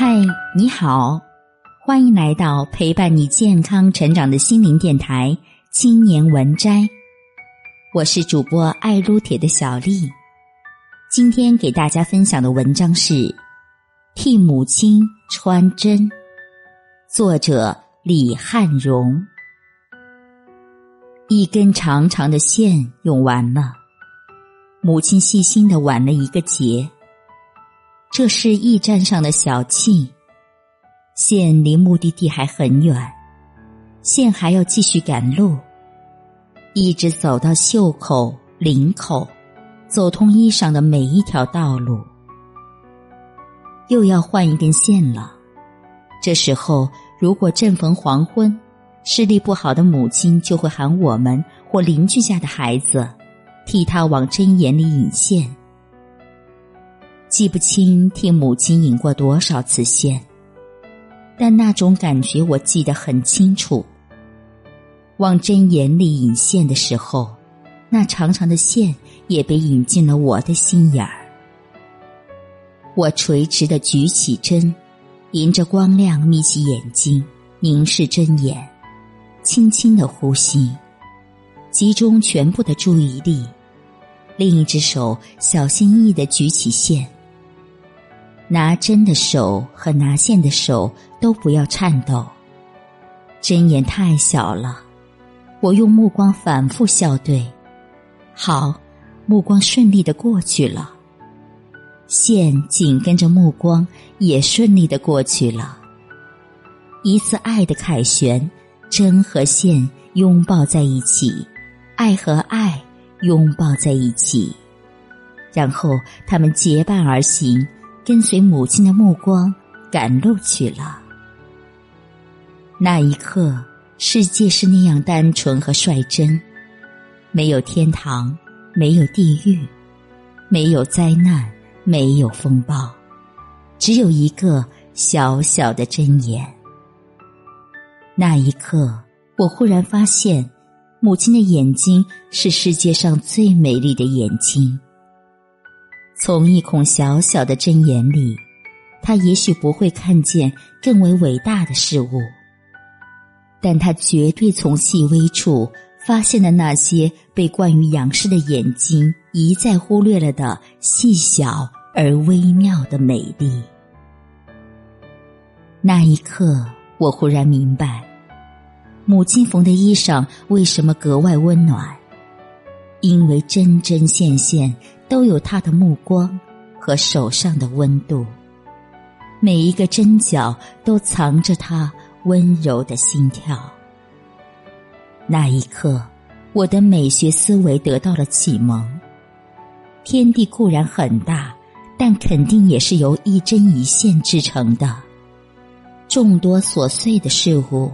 嗨，你好，欢迎来到陪伴你健康成长的心灵电台《青年文摘》，我是主播爱撸铁的小丽。今天给大家分享的文章是《替母亲穿针》，作者李汉荣。一根长长的线用完了，母亲细心的挽了一个结。这是驿站上的小憩，线离目的地还很远，线还要继续赶路，一直走到袖口、领口，走通衣裳的每一条道路。又要换一根线了。这时候，如果正逢黄昏，视力不好的母亲就会喊我们或邻居家的孩子，替他往针眼里引线。记不清替母亲引过多少次线，但那种感觉我记得很清楚。往针眼里引线的时候，那长长的线也被引进了我的心眼儿。我垂直的举起针，迎着光亮眯起眼睛，凝视针眼，轻轻的呼吸，集中全部的注意力。另一只手小心翼翼的举起线。拿针的手和拿线的手都不要颤抖。针眼太小了，我用目光反复校对。好，目光顺利的过去了。线紧跟着目光也顺利的过去了。一次爱的凯旋，针和线拥抱在一起，爱和爱拥抱在一起，然后他们结伴而行。跟随母亲的目光赶路去了。那一刻，世界是那样单纯和率真，没有天堂，没有地狱，没有灾难，没有风暴，只有一个小小的针眼。那一刻，我忽然发现，母亲的眼睛是世界上最美丽的眼睛。从一孔小小的针眼里，他也许不会看见更为伟大的事物，但他绝对从细微处发现了那些被惯于仰视的眼睛一再忽略了的细小而微妙的美丽。那一刻，我忽然明白，母亲缝的衣裳为什么格外温暖，因为针针线线。都有他的目光和手上的温度，每一个针脚都藏着他温柔的心跳。那一刻，我的美学思维得到了启蒙。天地固然很大，但肯定也是由一针一线制成的。众多琐碎的事物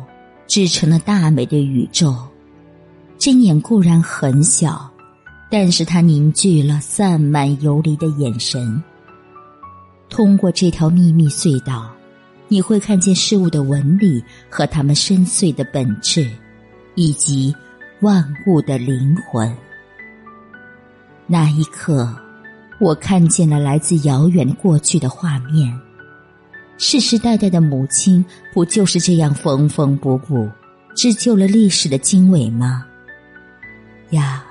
制成了大美的宇宙。针眼固然很小。但是它凝聚了散漫游离的眼神。通过这条秘密隧道，你会看见事物的纹理和它们深邃的本质，以及万物的灵魂。那一刻，我看见了来自遥远过去的画面。世世代代的母亲，不就是这样缝缝补补，织就了历史的经纬吗？呀！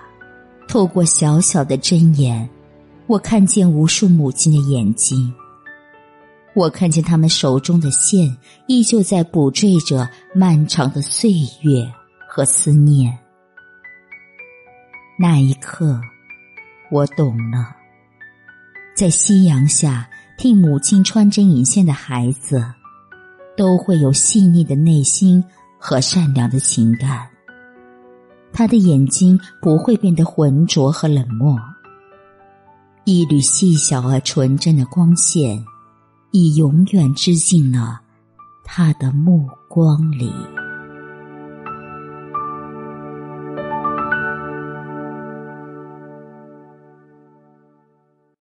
透过小小的针眼，我看见无数母亲的眼睛。我看见他们手中的线，依旧在补缀着漫长的岁月和思念。那一刻，我懂了，在夕阳下替母亲穿针引线的孩子，都会有细腻的内心和善良的情感。他的眼睛不会变得浑浊和冷漠，一缕细小而纯真的光线，已永远织进了他的目光里。